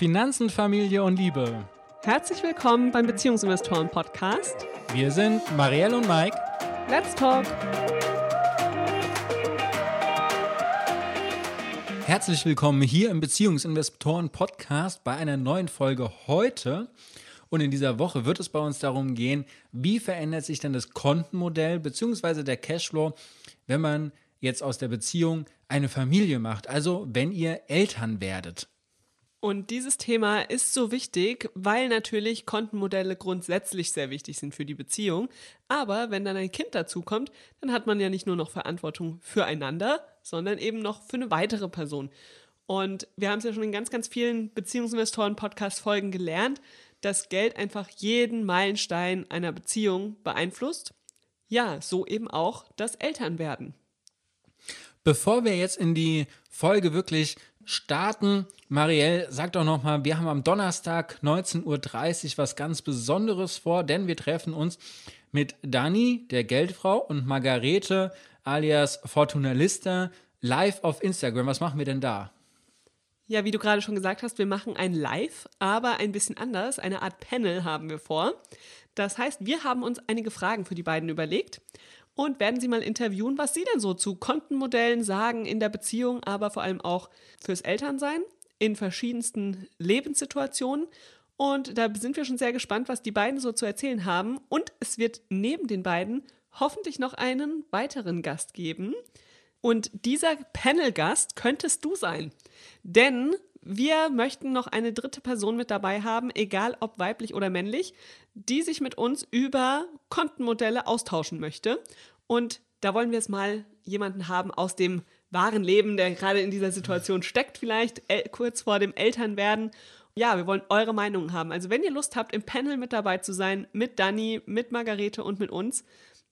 Finanzen, Familie und Liebe. Herzlich willkommen beim Beziehungsinvestoren Podcast. Wir sind Marielle und Mike. Let's talk. Herzlich willkommen hier im Beziehungsinvestoren Podcast bei einer neuen Folge heute. Und in dieser Woche wird es bei uns darum gehen, wie verändert sich denn das Kontenmodell bzw. der Cashflow, wenn man jetzt aus der Beziehung eine Familie macht, also wenn ihr Eltern werdet. Und dieses Thema ist so wichtig, weil natürlich Kontenmodelle grundsätzlich sehr wichtig sind für die Beziehung. Aber wenn dann ein Kind dazukommt, dann hat man ja nicht nur noch Verantwortung füreinander, sondern eben noch für eine weitere Person. Und wir haben es ja schon in ganz, ganz vielen Beziehungsinvestoren-Podcast-Folgen gelernt, dass Geld einfach jeden Meilenstein einer Beziehung beeinflusst. Ja, so eben auch das Elternwerden. Bevor wir jetzt in die Folge wirklich starten, Marielle, sag doch nochmal, wir haben am Donnerstag 19.30 Uhr was ganz Besonderes vor, denn wir treffen uns mit Dani, der Geldfrau, und Margarete alias Fortunalista live auf Instagram. Was machen wir denn da? Ja, wie du gerade schon gesagt hast, wir machen ein Live, aber ein bisschen anders. Eine Art Panel haben wir vor. Das heißt, wir haben uns einige Fragen für die beiden überlegt und werden sie mal interviewen, was sie denn so zu Kontenmodellen sagen in der Beziehung, aber vor allem auch fürs Elternsein in verschiedensten Lebenssituationen. Und da sind wir schon sehr gespannt, was die beiden so zu erzählen haben. Und es wird neben den beiden hoffentlich noch einen weiteren Gast geben. Und dieser Panel-Gast könntest du sein. Denn wir möchten noch eine dritte Person mit dabei haben, egal ob weiblich oder männlich, die sich mit uns über Kontenmodelle austauschen möchte. Und da wollen wir jetzt mal jemanden haben aus dem wahren Leben, der gerade in dieser Situation steckt, vielleicht äh, kurz vor dem Elternwerden. Ja, wir wollen eure Meinungen haben. Also wenn ihr Lust habt, im Panel mit dabei zu sein, mit Dani, mit Margarete und mit uns,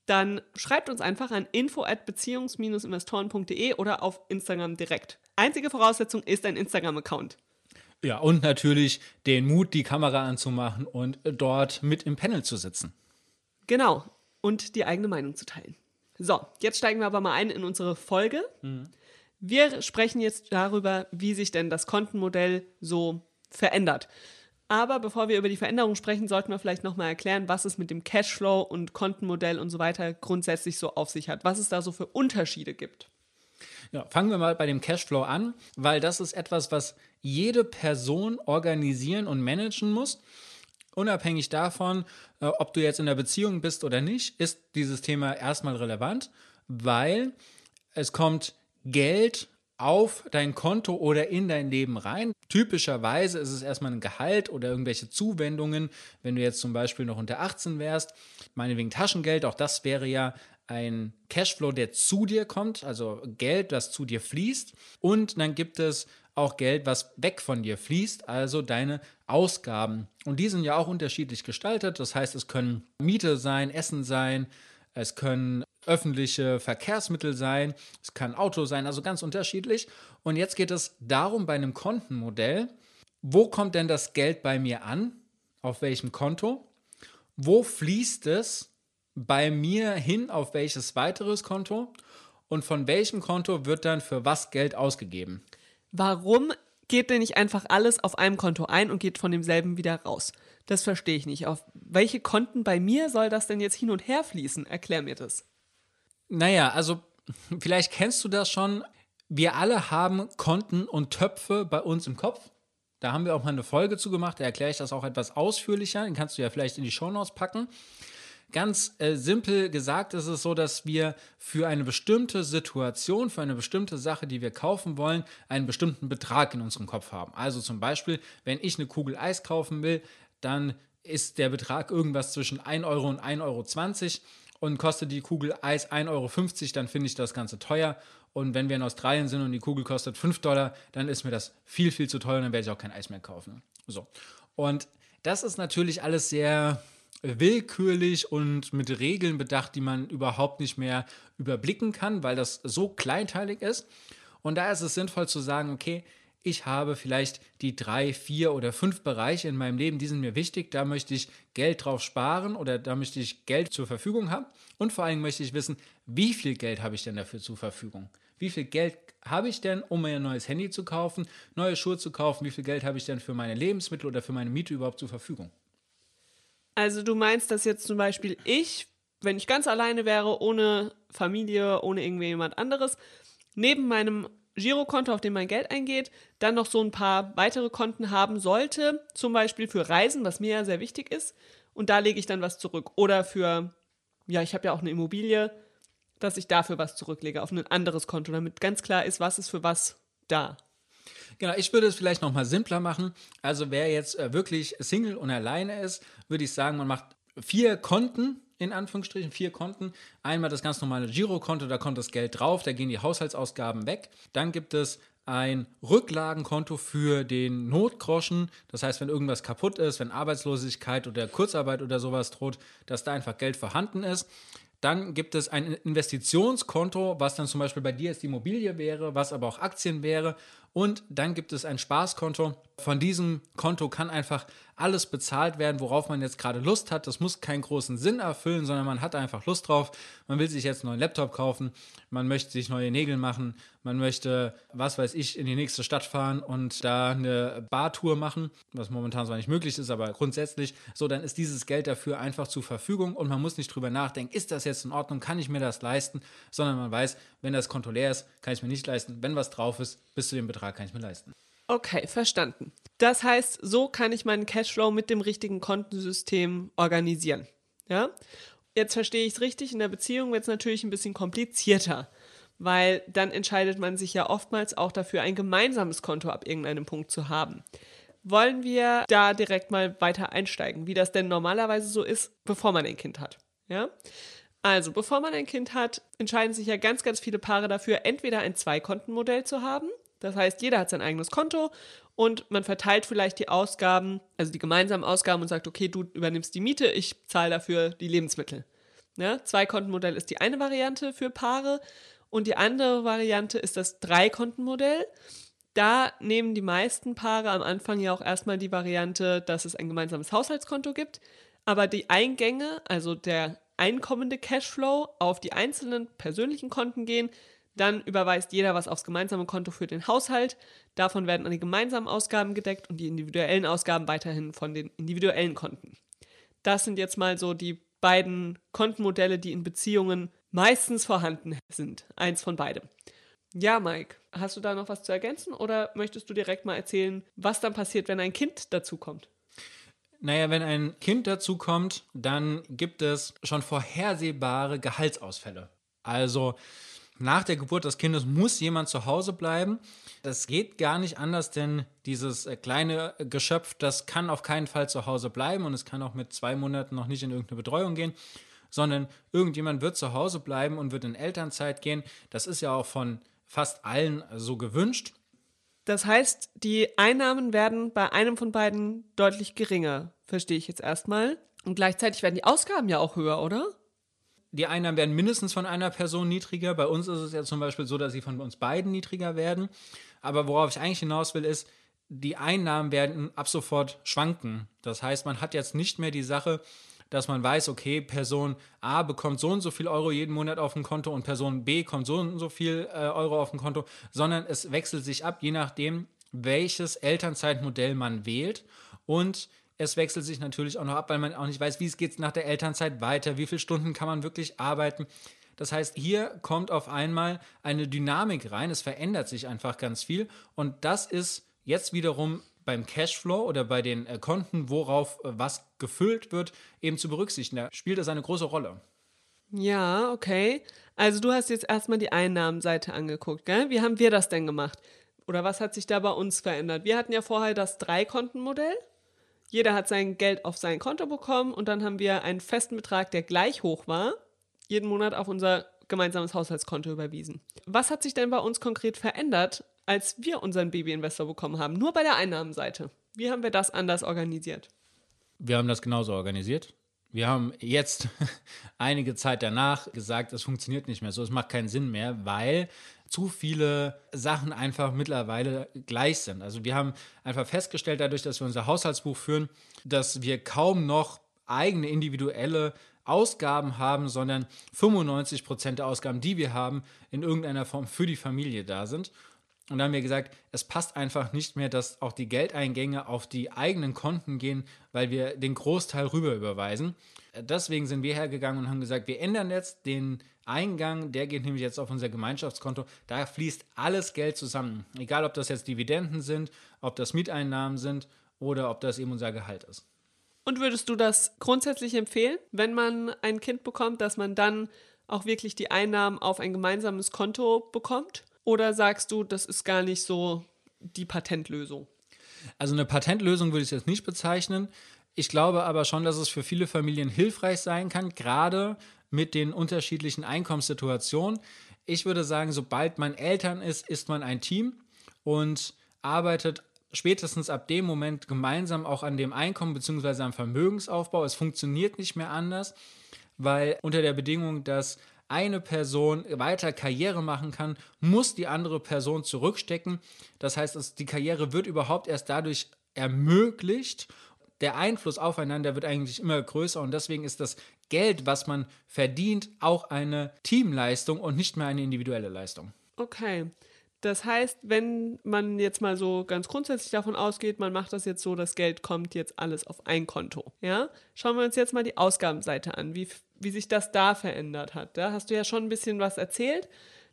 dann schreibt uns einfach an info at beziehungs-investoren.de oder auf Instagram direkt. Einzige Voraussetzung ist ein Instagram-Account. Ja, und natürlich den Mut, die Kamera anzumachen und dort mit im Panel zu sitzen. Genau. Und die eigene Meinung zu teilen. So, jetzt steigen wir aber mal ein in unsere Folge. Mhm. Wir sprechen jetzt darüber, wie sich denn das Kontenmodell so verändert. Aber bevor wir über die Veränderung sprechen, sollten wir vielleicht nochmal erklären, was es mit dem Cashflow und Kontenmodell und so weiter grundsätzlich so auf sich hat, was es da so für Unterschiede gibt. Ja, fangen wir mal bei dem Cashflow an, weil das ist etwas, was jede Person organisieren und managen muss. Unabhängig davon, äh, ob du jetzt in der Beziehung bist oder nicht, ist dieses Thema erstmal relevant, weil es kommt Geld auf dein Konto oder in dein Leben rein. Typischerweise ist es erstmal ein Gehalt oder irgendwelche Zuwendungen, wenn du jetzt zum Beispiel noch unter 18 wärst, meinetwegen Taschengeld, auch das wäre ja ein Cashflow, der zu dir kommt, also Geld, das zu dir fließt. Und dann gibt es auch Geld, was weg von dir fließt, also deine Ausgaben. Und die sind ja auch unterschiedlich gestaltet. Das heißt, es können Miete sein, Essen sein, es können öffentliche Verkehrsmittel sein, es kann Auto sein, also ganz unterschiedlich. Und jetzt geht es darum bei einem Kontenmodell, wo kommt denn das Geld bei mir an? Auf welchem Konto? Wo fließt es bei mir hin auf welches weiteres Konto? Und von welchem Konto wird dann für was Geld ausgegeben? Warum geht denn nicht einfach alles auf einem Konto ein und geht von demselben wieder raus? Das verstehe ich nicht. Auf welche Konten bei mir soll das denn jetzt hin und her fließen? Erklär mir das. Naja, also vielleicht kennst du das schon. Wir alle haben Konten und Töpfe bei uns im Kopf. Da haben wir auch mal eine Folge zu gemacht, da erkläre ich das auch etwas ausführlicher. Den kannst du ja vielleicht in die Shownotes packen. Ganz äh, simpel gesagt ist es so, dass wir für eine bestimmte Situation, für eine bestimmte Sache, die wir kaufen wollen, einen bestimmten Betrag in unserem Kopf haben. Also zum Beispiel, wenn ich eine Kugel Eis kaufen will, dann ist der Betrag irgendwas zwischen 1 Euro und 1,20 Euro und kostet die Kugel Eis 1,50 Euro, dann finde ich das Ganze teuer. Und wenn wir in Australien sind und die Kugel kostet 5 Dollar, dann ist mir das viel, viel zu teuer und dann werde ich auch kein Eis mehr kaufen. So. Und das ist natürlich alles sehr willkürlich und mit Regeln bedacht, die man überhaupt nicht mehr überblicken kann, weil das so kleinteilig ist. Und da ist es sinnvoll zu sagen, okay, ich habe vielleicht die drei, vier oder fünf Bereiche in meinem Leben, die sind mir wichtig, da möchte ich Geld drauf sparen oder da möchte ich Geld zur Verfügung haben. Und vor allem möchte ich wissen, wie viel Geld habe ich denn dafür zur Verfügung? Wie viel Geld habe ich denn, um mir ein neues Handy zu kaufen, neue Schuhe zu kaufen, wie viel Geld habe ich denn für meine Lebensmittel oder für meine Miete überhaupt zur Verfügung? Also du meinst, dass jetzt zum Beispiel ich, wenn ich ganz alleine wäre, ohne Familie, ohne irgendjemand anderes, neben meinem Girokonto, auf dem mein Geld eingeht, dann noch so ein paar weitere Konten haben sollte, zum Beispiel für Reisen, was mir ja sehr wichtig ist, und da lege ich dann was zurück. Oder für, ja, ich habe ja auch eine Immobilie, dass ich dafür was zurücklege auf ein anderes Konto, damit ganz klar ist, was ist für was da. Genau, ich würde es vielleicht noch mal simpler machen. Also wer jetzt äh, wirklich Single und alleine ist, würde ich sagen, man macht vier Konten, in Anführungsstrichen, vier Konten. Einmal das ganz normale Girokonto, da kommt das Geld drauf, da gehen die Haushaltsausgaben weg. Dann gibt es ein Rücklagenkonto für den Notgroschen. Das heißt, wenn irgendwas kaputt ist, wenn Arbeitslosigkeit oder Kurzarbeit oder sowas droht, dass da einfach Geld vorhanden ist. Dann gibt es ein Investitionskonto, was dann zum Beispiel bei dir jetzt die Immobilie wäre, was aber auch Aktien wäre. Und dann gibt es ein Spaßkonto. Von diesem Konto kann einfach alles bezahlt werden, worauf man jetzt gerade Lust hat. Das muss keinen großen Sinn erfüllen, sondern man hat einfach Lust drauf. Man will sich jetzt einen neuen Laptop kaufen, man möchte sich neue Nägel machen, man möchte, was weiß ich, in die nächste Stadt fahren und da eine Bartour machen, was momentan zwar nicht möglich ist, aber grundsätzlich, so, dann ist dieses Geld dafür einfach zur Verfügung und man muss nicht drüber nachdenken, ist das jetzt in Ordnung, kann ich mir das leisten, sondern man weiß, wenn das Konto leer ist, kann ich mir nicht leisten, wenn was drauf ist, bis zu dem Betrag kann ich mir leisten. Okay, verstanden. Das heißt, so kann ich meinen Cashflow mit dem richtigen Kontensystem organisieren. Ja? Jetzt verstehe ich es richtig, in der Beziehung wird es natürlich ein bisschen komplizierter, weil dann entscheidet man sich ja oftmals auch dafür, ein gemeinsames Konto ab irgendeinem Punkt zu haben. Wollen wir da direkt mal weiter einsteigen, wie das denn normalerweise so ist, bevor man ein Kind hat? Ja? Also, bevor man ein Kind hat, entscheiden sich ja ganz, ganz viele Paare dafür, entweder ein Zweikontenmodell zu haben das heißt, jeder hat sein eigenes Konto und man verteilt vielleicht die Ausgaben, also die gemeinsamen Ausgaben und sagt, okay, du übernimmst die Miete, ich zahle dafür die Lebensmittel. Ja, Zwei-Konten-Modell ist die eine Variante für Paare und die andere Variante ist das Drei-Konten-Modell. Da nehmen die meisten Paare am Anfang ja auch erstmal die Variante, dass es ein gemeinsames Haushaltskonto gibt, aber die Eingänge, also der einkommende Cashflow auf die einzelnen persönlichen Konten gehen, dann überweist jeder was aufs gemeinsame Konto für den Haushalt. Davon werden die gemeinsamen Ausgaben gedeckt und die individuellen Ausgaben weiterhin von den individuellen Konten. Das sind jetzt mal so die beiden Kontenmodelle, die in Beziehungen meistens vorhanden sind. Eins von beidem. Ja, Mike, hast du da noch was zu ergänzen oder möchtest du direkt mal erzählen, was dann passiert, wenn ein Kind dazukommt? Naja, wenn ein Kind dazukommt, dann gibt es schon vorhersehbare Gehaltsausfälle. Also nach der Geburt des Kindes muss jemand zu Hause bleiben. Das geht gar nicht anders, denn dieses äh, kleine Geschöpf, das kann auf keinen Fall zu Hause bleiben und es kann auch mit zwei Monaten noch nicht in irgendeine Betreuung gehen, sondern irgendjemand wird zu Hause bleiben und wird in Elternzeit gehen. Das ist ja auch von fast allen so gewünscht. Das heißt, die Einnahmen werden bei einem von beiden deutlich geringer, verstehe ich jetzt erstmal. Und gleichzeitig werden die Ausgaben ja auch höher, oder? die Einnahmen werden mindestens von einer Person niedriger. Bei uns ist es ja zum Beispiel so, dass sie von uns beiden niedriger werden. Aber worauf ich eigentlich hinaus will, ist, die Einnahmen werden ab sofort schwanken. Das heißt, man hat jetzt nicht mehr die Sache, dass man weiß, okay, Person A bekommt so und so viel Euro jeden Monat auf dem Konto und Person B kommt so und so viel äh, Euro auf dem Konto, sondern es wechselt sich ab, je nachdem, welches Elternzeitmodell man wählt und es wechselt sich natürlich auch noch ab, weil man auch nicht weiß, wie es geht nach der Elternzeit weiter, wie viele Stunden kann man wirklich arbeiten. Das heißt, hier kommt auf einmal eine Dynamik rein, es verändert sich einfach ganz viel und das ist jetzt wiederum beim Cashflow oder bei den äh, Konten, worauf äh, was gefüllt wird, eben zu berücksichtigen. Da spielt das eine große Rolle. Ja, okay. Also du hast jetzt erstmal die Einnahmenseite angeguckt, gell? Wie haben wir das denn gemacht? Oder was hat sich da bei uns verändert? Wir hatten ja vorher das Drei-Konten-Modell. Jeder hat sein Geld auf sein Konto bekommen und dann haben wir einen festen Betrag, der gleich hoch war, jeden Monat auf unser gemeinsames Haushaltskonto überwiesen. Was hat sich denn bei uns konkret verändert, als wir unseren Baby-Investor bekommen haben? Nur bei der Einnahmenseite. Wie haben wir das anders organisiert? Wir haben das genauso organisiert. Wir haben jetzt einige Zeit danach gesagt, es funktioniert nicht mehr so, es macht keinen Sinn mehr, weil zu viele Sachen einfach mittlerweile gleich sind. Also wir haben einfach festgestellt, dadurch, dass wir unser Haushaltsbuch führen, dass wir kaum noch eigene individuelle Ausgaben haben, sondern 95 Prozent der Ausgaben, die wir haben, in irgendeiner Form für die Familie da sind. Und dann haben wir gesagt, es passt einfach nicht mehr, dass auch die Geldeingänge auf die eigenen Konten gehen, weil wir den Großteil rüber überweisen. Deswegen sind wir hergegangen und haben gesagt, wir ändern jetzt den Eingang, der geht nämlich jetzt auf unser Gemeinschaftskonto. Da fließt alles Geld zusammen. Egal, ob das jetzt Dividenden sind, ob das Mieteinnahmen sind oder ob das eben unser Gehalt ist. Und würdest du das grundsätzlich empfehlen, wenn man ein Kind bekommt, dass man dann auch wirklich die Einnahmen auf ein gemeinsames Konto bekommt? Oder sagst du, das ist gar nicht so die Patentlösung? Also eine Patentlösung würde ich jetzt nicht bezeichnen. Ich glaube aber schon, dass es für viele Familien hilfreich sein kann, gerade mit den unterschiedlichen Einkommenssituationen. Ich würde sagen, sobald man Eltern ist, ist man ein Team und arbeitet spätestens ab dem Moment gemeinsam auch an dem Einkommen bzw. am Vermögensaufbau. Es funktioniert nicht mehr anders, weil unter der Bedingung, dass eine Person weiter Karriere machen kann, muss die andere Person zurückstecken. Das heißt, die Karriere wird überhaupt erst dadurch ermöglicht. Der Einfluss aufeinander wird eigentlich immer größer und deswegen ist das Geld, was man verdient, auch eine Teamleistung und nicht mehr eine individuelle Leistung. Okay. Das heißt, wenn man jetzt mal so ganz grundsätzlich davon ausgeht, man macht das jetzt so, das Geld kommt jetzt alles auf ein Konto. Ja? Schauen wir uns jetzt mal die Ausgabenseite an, wie, wie sich das da verändert hat. Da hast du ja schon ein bisschen was erzählt,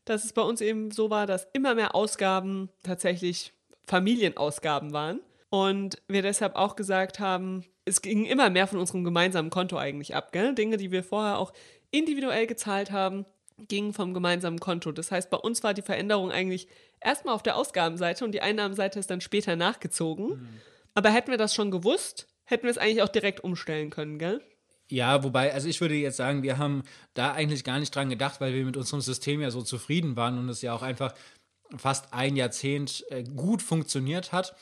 dass es bei uns eben so war, dass immer mehr Ausgaben tatsächlich Familienausgaben waren. Und wir deshalb auch gesagt haben, es ging immer mehr von unserem gemeinsamen Konto eigentlich ab. Gell? Dinge, die wir vorher auch individuell gezahlt haben, ging vom gemeinsamen Konto. Das heißt, bei uns war die Veränderung eigentlich erstmal auf der Ausgabenseite und die Einnahmenseite ist dann später nachgezogen. Mhm. Aber hätten wir das schon gewusst, hätten wir es eigentlich auch direkt umstellen können, gell? Ja, wobei, also ich würde jetzt sagen, wir haben da eigentlich gar nicht dran gedacht, weil wir mit unserem System ja so zufrieden waren und es ja auch einfach fast ein Jahrzehnt äh, gut funktioniert hat.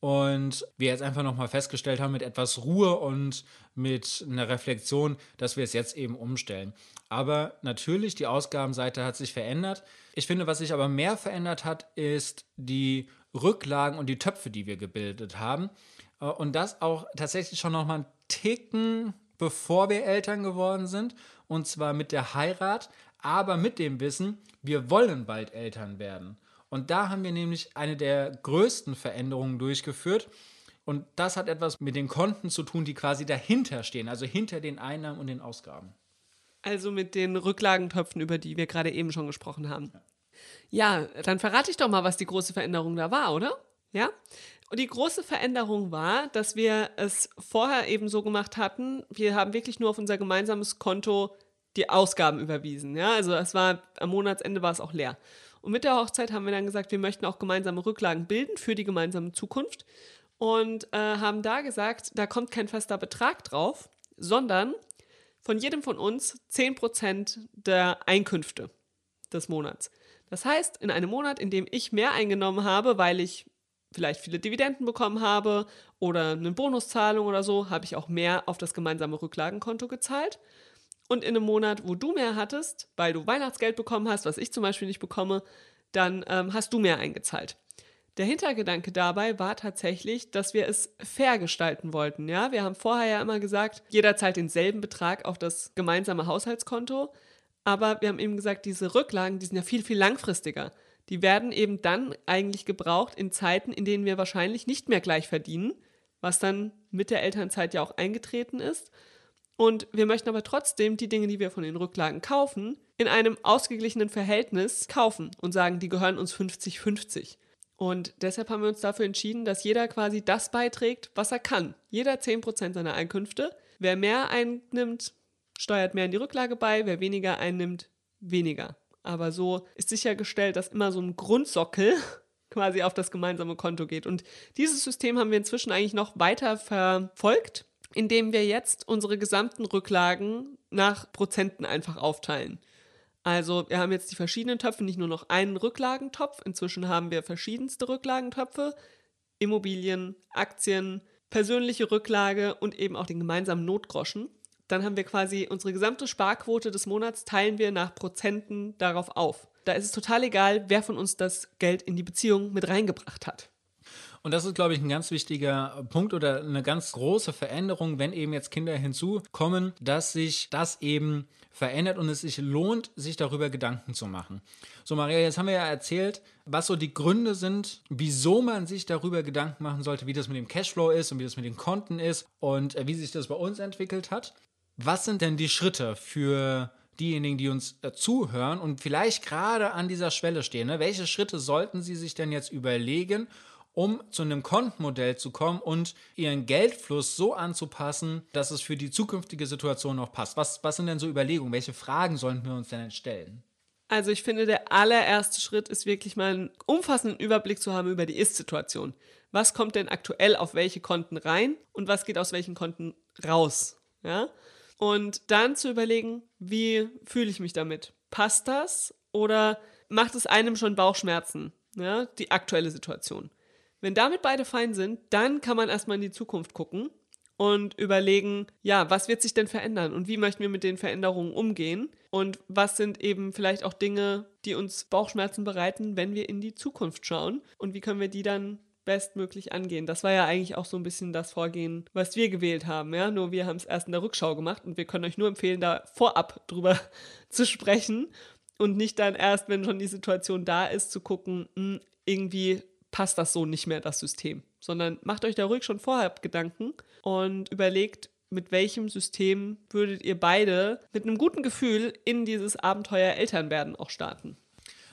Und wir jetzt einfach nochmal festgestellt haben mit etwas Ruhe und mit einer Reflexion, dass wir es jetzt eben umstellen. Aber natürlich, die Ausgabenseite hat sich verändert. Ich finde, was sich aber mehr verändert hat, ist die Rücklagen und die Töpfe, die wir gebildet haben. Äh, und das auch tatsächlich schon nochmal einen Ticken, bevor wir Eltern geworden sind. Und zwar mit der Heirat, aber mit dem Wissen, wir wollen bald Eltern werden. Und da haben wir nämlich eine der größten Veränderungen durchgeführt. Und das hat etwas mit den Konten zu tun, die quasi dahinter stehen, also hinter den Einnahmen und den Ausgaben. Also mit den Rücklagentöpfen, über die wir gerade eben schon gesprochen haben. Ja, dann verrate ich doch mal, was die große Veränderung da war, oder? Ja? Und die große Veränderung war, dass wir es vorher eben so gemacht hatten, wir haben wirklich nur auf unser gemeinsames Konto die Ausgaben überwiesen. Ja, also es war am Monatsende war es auch leer. Und mit der Hochzeit haben wir dann gesagt, wir möchten auch gemeinsame Rücklagen bilden für die gemeinsame Zukunft und äh, haben da gesagt, da kommt kein fester Betrag drauf, sondern von jedem von uns 10% der Einkünfte des Monats. Das heißt, in einem Monat, in dem ich mehr eingenommen habe, weil ich vielleicht viele Dividenden bekommen habe oder eine Bonuszahlung oder so, habe ich auch mehr auf das gemeinsame Rücklagenkonto gezahlt. Und in einem Monat, wo du mehr hattest, weil du Weihnachtsgeld bekommen hast, was ich zum Beispiel nicht bekomme, dann ähm, hast du mehr eingezahlt. Der Hintergedanke dabei war tatsächlich, dass wir es fair gestalten wollten. Ja, wir haben vorher ja immer gesagt, jeder zahlt denselben Betrag auf das gemeinsame Haushaltskonto. Aber wir haben eben gesagt, diese Rücklagen, die sind ja viel, viel langfristiger. Die werden eben dann eigentlich gebraucht in Zeiten, in denen wir wahrscheinlich nicht mehr gleich verdienen, was dann mit der Elternzeit ja auch eingetreten ist. Und wir möchten aber trotzdem die Dinge, die wir von den Rücklagen kaufen, in einem ausgeglichenen Verhältnis kaufen und sagen, die gehören uns 50-50. Und deshalb haben wir uns dafür entschieden, dass jeder quasi das beiträgt, was er kann. Jeder 10% seiner Einkünfte. Wer mehr einnimmt, steuert mehr in die Rücklage bei, wer weniger einnimmt, weniger. Aber so ist sichergestellt, dass immer so ein Grundsockel quasi auf das gemeinsame Konto geht. Und dieses System haben wir inzwischen eigentlich noch weiter verfolgt, indem wir jetzt unsere gesamten Rücklagen nach Prozenten einfach aufteilen. Also wir haben jetzt die verschiedenen Töpfe, nicht nur noch einen Rücklagentopf, inzwischen haben wir verschiedenste Rücklagentöpfe, Immobilien, Aktien, persönliche Rücklage und eben auch den gemeinsamen Notgroschen. Dann haben wir quasi unsere gesamte Sparquote des Monats teilen wir nach Prozenten darauf auf. Da ist es total egal, wer von uns das Geld in die Beziehung mit reingebracht hat. Und das ist, glaube ich, ein ganz wichtiger Punkt oder eine ganz große Veränderung, wenn eben jetzt Kinder hinzukommen, dass sich das eben verändert und es sich lohnt, sich darüber Gedanken zu machen. So, Maria, jetzt haben wir ja erzählt, was so die Gründe sind, wieso man sich darüber Gedanken machen sollte, wie das mit dem Cashflow ist und wie das mit den Konten ist und äh, wie sich das bei uns entwickelt hat. Was sind denn die Schritte für diejenigen, die uns äh, zuhören und vielleicht gerade an dieser Schwelle stehen? Ne? Welche Schritte sollten sie sich denn jetzt überlegen, um zu einem Kontenmodell zu kommen und ihren Geldfluss so anzupassen, dass es für die zukünftige Situation noch passt? Was, was sind denn so Überlegungen? Welche Fragen sollten wir uns denn stellen? Also ich finde, der allererste Schritt ist wirklich mal einen umfassenden Überblick zu haben über die Ist-Situation. Was kommt denn aktuell auf welche Konten rein und was geht aus welchen Konten raus? Ja? Und dann zu überlegen, wie fühle ich mich damit? Passt das oder macht es einem schon Bauchschmerzen? Ja? Die aktuelle Situation. Wenn damit beide fein sind, dann kann man erstmal in die Zukunft gucken und überlegen, ja, was wird sich denn verändern und wie möchten wir mit den Veränderungen umgehen und was sind eben vielleicht auch Dinge, die uns Bauchschmerzen bereiten, wenn wir in die Zukunft schauen und wie können wir die dann bestmöglich angehen. Das war ja eigentlich auch so ein bisschen das Vorgehen, was wir gewählt haben, ja, nur wir haben es erst in der Rückschau gemacht und wir können euch nur empfehlen, da vorab drüber zu sprechen und nicht dann erst, wenn schon die Situation da ist, zu gucken, mh, hm, irgendwie passt das so nicht mehr, das System. Sondern macht euch da ruhig schon vorher Gedanken und überlegt, mit welchem System würdet ihr beide mit einem guten Gefühl in dieses Abenteuer Elternwerden auch starten?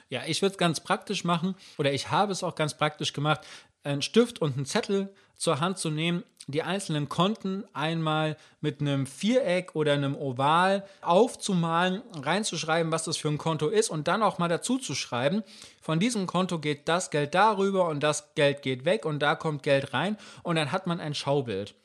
Ja, ich würde es ganz praktisch machen oder ich habe es auch ganz praktisch gemacht, einen Stift und einen Zettel zur Hand zu nehmen, die einzelnen Konten einmal mit einem Viereck oder einem Oval aufzumalen, reinzuschreiben, was das für ein Konto ist und dann auch mal dazu zu schreiben, von diesem Konto geht das Geld darüber und das Geld geht weg und da kommt Geld rein und dann hat man ein Schaubild.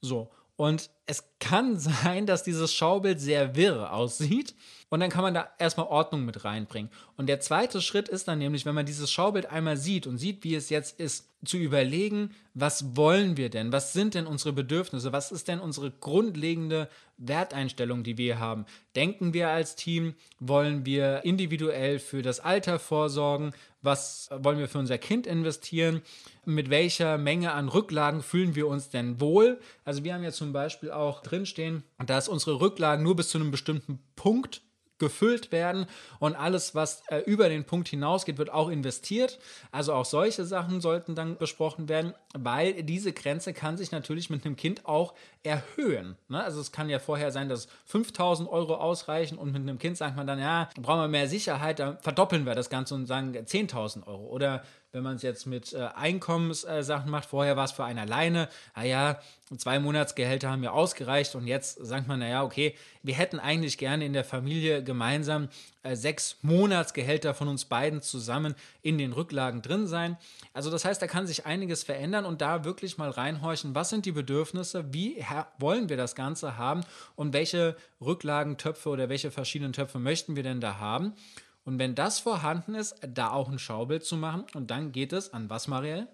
So, und es kann sein, dass dieses Schaubild sehr wirr aussieht. Und dann kann man da erstmal Ordnung mit reinbringen. Und der zweite Schritt ist dann nämlich, wenn man dieses Schaubild einmal sieht und sieht, wie es jetzt ist, zu überlegen, was wollen wir denn? Was sind denn unsere Bedürfnisse? Was ist denn unsere grundlegende Werteinstellung, die wir haben? Denken wir als Team? Wollen wir individuell für das Alter vorsorgen? Was wollen wir für unser Kind investieren? Mit welcher Menge an Rücklagen fühlen wir uns denn wohl? Also wir haben ja zum Beispiel auch drinstehen, dass unsere Rücklagen nur bis zu einem bestimmten Punkt gefüllt werden und alles, was äh, über den Punkt hinausgeht, wird auch investiert. Also auch solche Sachen sollten dann besprochen werden, weil diese Grenze kann sich natürlich mit einem Kind auch erhöhen. Ne? Also es kann ja vorher sein, dass 5000 Euro ausreichen und mit einem Kind sagt man dann, ja, brauchen wir mehr Sicherheit, dann verdoppeln wir das Ganze und sagen 10.000 Euro. Oder wenn man es jetzt mit äh, Einkommenssachen äh, macht, vorher war es für einen alleine, naja, zwei Monatsgehälter haben ja ausgereicht und jetzt sagt man, naja, okay, wir hätten eigentlich gerne in der Familie gemeinsam äh, sechs Monatsgehälter von uns beiden zusammen in den Rücklagen drin sein. Also das heißt, da kann sich einiges verändern und da wirklich mal reinhorchen, was sind die Bedürfnisse, wie wollen wir das Ganze haben und welche Rücklagentöpfe oder welche verschiedenen Töpfe möchten wir denn da haben. Und wenn das vorhanden ist, da auch ein Schaubild zu machen. Und dann geht es an was, Marielle?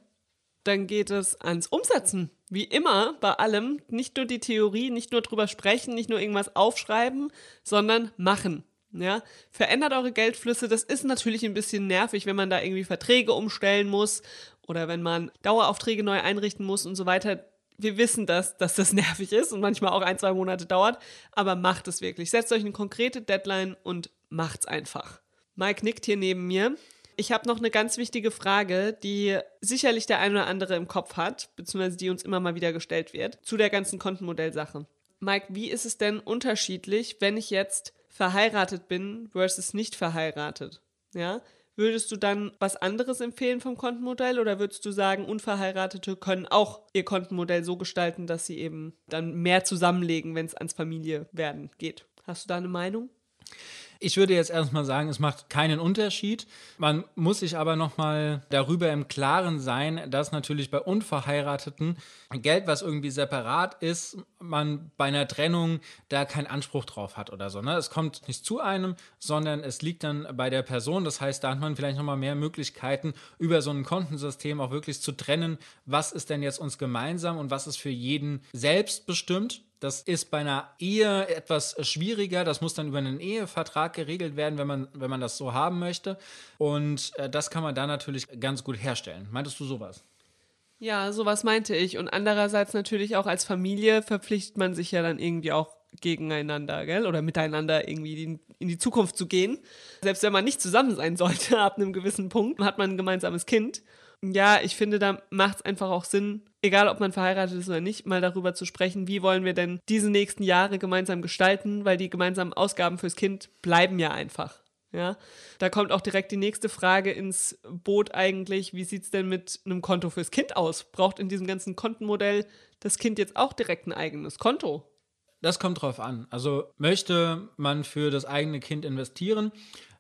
Dann geht es ans Umsetzen. Wie immer bei allem. Nicht nur die Theorie, nicht nur drüber sprechen, nicht nur irgendwas aufschreiben, sondern machen. Ja, verändert eure Geldflüsse. Das ist natürlich ein bisschen nervig, wenn man da irgendwie Verträge umstellen muss oder wenn man Daueraufträge neu einrichten muss und so weiter. Wir wissen das, dass das nervig ist und manchmal auch ein, zwei Monate dauert, aber macht es wirklich. Setzt euch eine konkrete Deadline und macht's einfach. Mike nickt hier neben mir. Ich habe noch eine ganz wichtige Frage, die sicherlich der eine oder andere im Kopf hat, beziehungsweise die uns immer mal wieder gestellt wird, zu der ganzen Kontenmodellsache. Mike, wie ist es denn unterschiedlich, wenn ich jetzt verheiratet bin versus nicht verheiratet? Ja? Würdest du dann was anderes empfehlen vom Kontenmodell oder würdest du sagen, Unverheiratete können auch ihr Kontenmodell so gestalten, dass sie eben dann mehr zusammenlegen, wenn es ans Familie werden geht? Hast du da eine Meinung? Ich würde jetzt erstmal sagen, es macht keinen Unterschied. Man muss sich aber nochmal darüber im Klaren sein, dass natürlich bei Unverheirateten Geld, was irgendwie separat ist, man bei einer Trennung da keinen Anspruch drauf hat oder so. Ne? Es kommt nicht zu einem, sondern es liegt dann bei der Person. Das heißt, da hat man vielleicht nochmal mehr Möglichkeiten, über so ein Kontensystem auch wirklich zu trennen, was ist denn jetzt uns gemeinsam und was ist für jeden selbst bestimmt. Das ist bei einer Ehe etwas schwieriger. Das muss dann über einen Ehevertrag geregelt werden, wenn man, wenn man das so haben möchte. Und äh, das kann man da natürlich ganz gut herstellen. Meintest du sowas? Ja, sowas meinte ich. Und andererseits natürlich auch als Familie verpflichtet man sich ja dann irgendwie auch gegeneinander, gell? Oder miteinander irgendwie in die Zukunft zu gehen. Selbst wenn man nicht zusammen sein sollte, ab einem gewissen Punkt, hat man ein gemeinsames Kind. Ja, ich finde, da macht es einfach auch Sinn, egal ob man verheiratet ist oder nicht, mal darüber zu sprechen, wie wollen wir denn diese nächsten Jahre gemeinsam gestalten, weil die gemeinsamen Ausgaben fürs Kind bleiben ja einfach. Ja, da kommt auch direkt die nächste Frage ins Boot eigentlich. Wie sieht es denn mit einem Konto fürs Kind aus? Braucht in diesem ganzen Kontenmodell das Kind jetzt auch direkt ein eigenes Konto? Das kommt drauf an. Also möchte man für das eigene Kind investieren,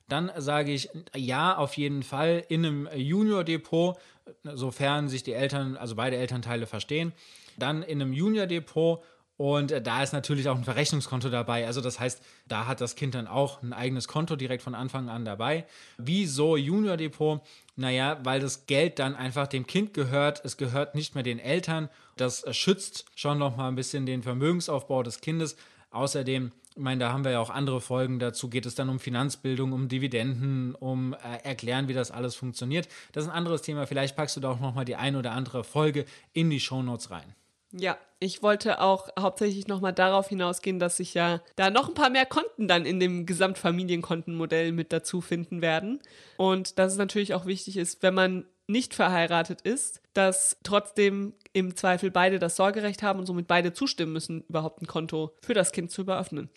dann sage ich ja, auf jeden Fall in einem Junior-Depot, sofern sich die Eltern, also beide Elternteile verstehen, dann in einem Junior-Depot und da ist natürlich auch ein Verrechnungskonto dabei. Also das heißt, da hat das Kind dann auch ein eigenes Konto direkt von Anfang an dabei. Wieso Junior Depot? Naja, weil das Geld dann einfach dem Kind gehört. Es gehört nicht mehr den Eltern. Das schützt schon noch mal ein bisschen den Vermögensaufbau des Kindes. Außerdem ich meine, da haben wir ja auch andere Folgen dazu. Geht es dann um Finanzbildung, um Dividenden, um äh, erklären, wie das alles funktioniert. Das ist ein anderes Thema. Vielleicht packst du da auch noch mal die ein oder andere Folge in die Shownotes rein. Ja, ich wollte auch hauptsächlich nochmal darauf hinausgehen, dass sich ja da noch ein paar mehr Konten dann in dem Gesamtfamilienkontenmodell mit dazu finden werden. Und dass es natürlich auch wichtig ist, wenn man nicht verheiratet ist, dass trotzdem im Zweifel beide das Sorgerecht haben und somit beide zustimmen müssen, überhaupt ein Konto für das Kind zu eröffnen.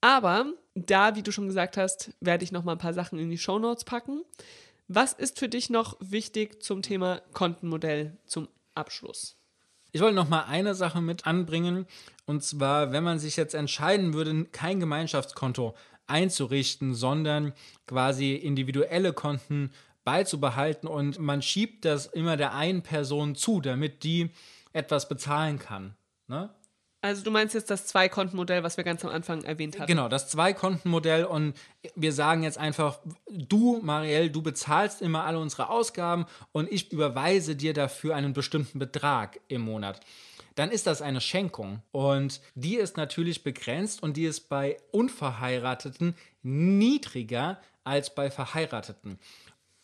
Aber da, wie du schon gesagt hast, werde ich noch mal ein paar Sachen in die Show Notes packen. Was ist für dich noch wichtig zum Thema Kontenmodell zum Abschluss? Ich wollte noch mal eine Sache mit anbringen. Und zwar, wenn man sich jetzt entscheiden würde, kein Gemeinschaftskonto einzurichten, sondern quasi individuelle Konten beizubehalten und man schiebt das immer der einen Person zu, damit die etwas bezahlen kann. Ne? Also du meinst jetzt das Zwei-Konten-Modell, was wir ganz am Anfang erwähnt haben. Genau, das Zwei-Konten-Modell und wir sagen jetzt einfach, du, Marielle, du bezahlst immer alle unsere Ausgaben und ich überweise dir dafür einen bestimmten Betrag im Monat. Dann ist das eine Schenkung und die ist natürlich begrenzt und die ist bei Unverheirateten niedriger als bei Verheirateten.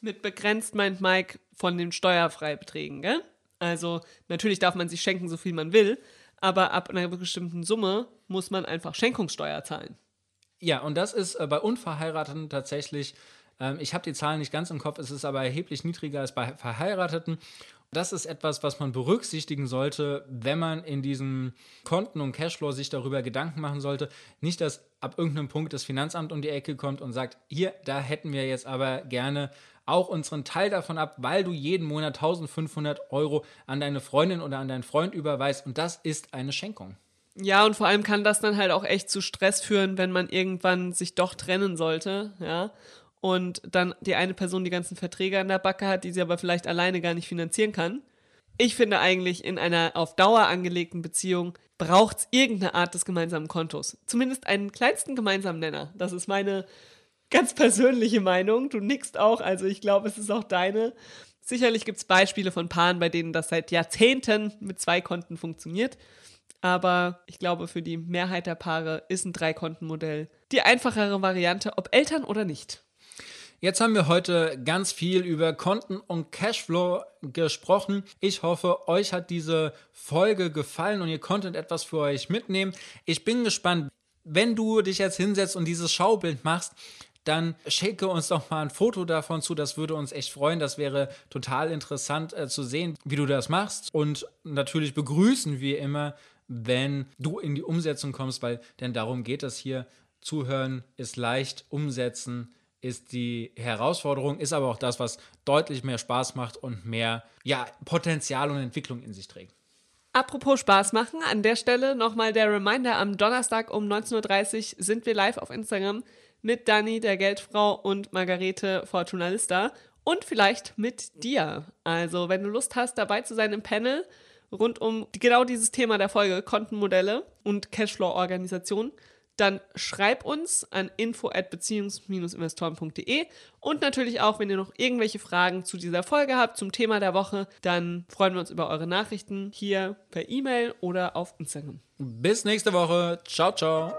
Mit begrenzt meint Mike von den Steuerfreibeträgen, gell? Also natürlich darf man sich schenken, so viel man will, aber ab einer bestimmten Summe muss man einfach Schenkungssteuer zahlen. Ja, und das ist äh, bei Unverheirateten tatsächlich, ähm, ich habe die Zahlen nicht ganz im Kopf, es ist aber erheblich niedriger als bei Verheirateten. Das ist etwas, was man berücksichtigen sollte, wenn man in diesem Konten- und Cashflow sich darüber Gedanken machen sollte. Nicht, dass ab irgendeinem Punkt das Finanzamt um die Ecke kommt und sagt, hier, da hätten wir jetzt aber gerne auch unseren Teil davon ab, weil du jeden Monat 1500 Euro an deine Freundin oder an deinen Freund überweist und das ist eine Schenkung. Ja, und vor allem kann das dann halt auch echt zu Stress führen, wenn man irgendwann sich doch trennen sollte, ja. Und dann die eine Person die ganzen Verträge an der Backe hat, die sie aber vielleicht alleine gar nicht finanzieren kann. Ich finde eigentlich, in einer auf Dauer angelegten Beziehung braucht es irgendeine Art des gemeinsamen Kontos. Zumindest einen kleinsten gemeinsamen Nenner. Das ist meine ganz persönliche Meinung. Du nickst auch, also ich glaube, es ist auch deine. Sicherlich gibt es Beispiele von Paaren, bei denen das seit Jahrzehnten mit zwei Konten funktioniert. Aber ich glaube, für die Mehrheit der Paare ist ein Dreikontenmodell die einfachere Variante, ob Eltern oder nicht. Jetzt haben wir heute ganz viel über Konten und Cashflow gesprochen. Ich hoffe, euch hat diese Folge gefallen und ihr konntet etwas für euch mitnehmen. Ich bin gespannt, wenn du dich jetzt hinsetzt und dieses Schaubild machst, dann schicke uns doch mal ein Foto davon zu. Das würde uns echt freuen. Das wäre total interessant äh, zu sehen, wie du das machst. Und natürlich begrüßen wir immer, wenn du in die Umsetzung kommst, weil denn darum geht es hier. Zuhören ist leicht, umsetzen ist die Herausforderung, ist aber auch das, was deutlich mehr Spaß macht und mehr ja, Potenzial und Entwicklung in sich trägt. Apropos Spaß machen, an der Stelle nochmal der Reminder, am Donnerstag um 19.30 Uhr sind wir live auf Instagram mit Dani, der Geldfrau und Margarete Fortunalista und vielleicht mit dir. Also, wenn du Lust hast, dabei zu sein im Panel rund um genau dieses Thema der Folge, Kontenmodelle und Cashflow-Organisation, dann schreib uns an info at beziehungs-investoren.de und natürlich auch, wenn ihr noch irgendwelche Fragen zu dieser Folge habt, zum Thema der Woche, dann freuen wir uns über eure Nachrichten hier per E-Mail oder auf Instagram. Bis nächste Woche. Ciao, ciao.